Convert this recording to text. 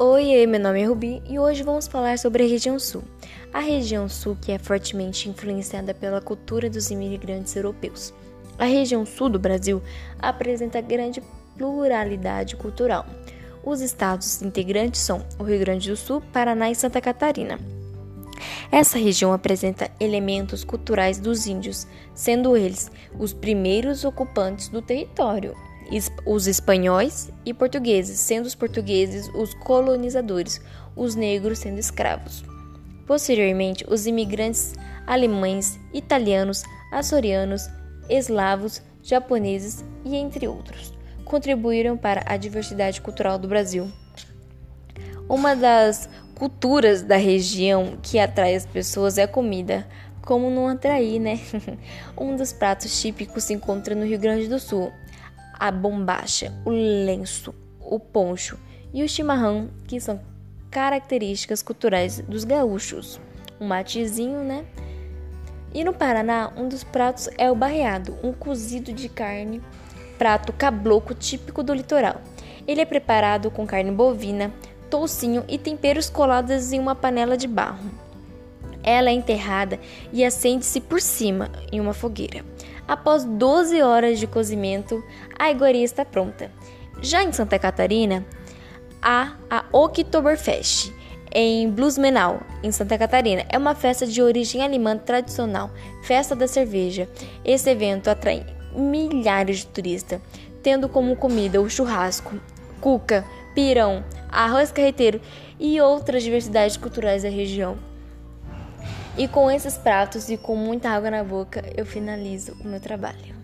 Oi, meu nome é Rubi e hoje vamos falar sobre a região sul. A região sul que é fortemente influenciada pela cultura dos imigrantes europeus. A região sul do Brasil apresenta grande pluralidade cultural. Os estados integrantes são o Rio Grande do Sul, Paraná e Santa Catarina. Essa região apresenta elementos culturais dos índios, sendo eles os primeiros ocupantes do território, os espanhóis e portugueses, sendo os portugueses os colonizadores, os negros sendo escravos. Posteriormente, os imigrantes alemães, italianos, açorianos, eslavos, japoneses e entre outros contribuíram para a diversidade cultural do Brasil. Uma das culturas da região que atrai as pessoas é a comida. Como não atrair, né? um dos pratos típicos se encontra no Rio Grande do Sul, a bombacha, o lenço, o poncho e o chimarrão, que são características culturais dos gaúchos. Um matezinho, né? E no Paraná, um dos pratos é o barreado, um cozido de carne, prato cabloco típico do litoral. Ele é preparado com carne bovina, toucinho e temperos colados em uma panela de barro. Ela é enterrada e acende-se por cima em uma fogueira. Após 12 horas de cozimento, a iguaria está pronta. Já em Santa Catarina, há a Oktoberfest em Blumenau, em Santa Catarina. É uma festa de origem alemã tradicional, festa da cerveja. Esse evento atrai milhares de turistas, tendo como comida o churrasco, cuca, pirão, arroz carreteiro e outras diversidades culturais da região. E com esses pratos e com muita água na boca, eu finalizo o meu trabalho.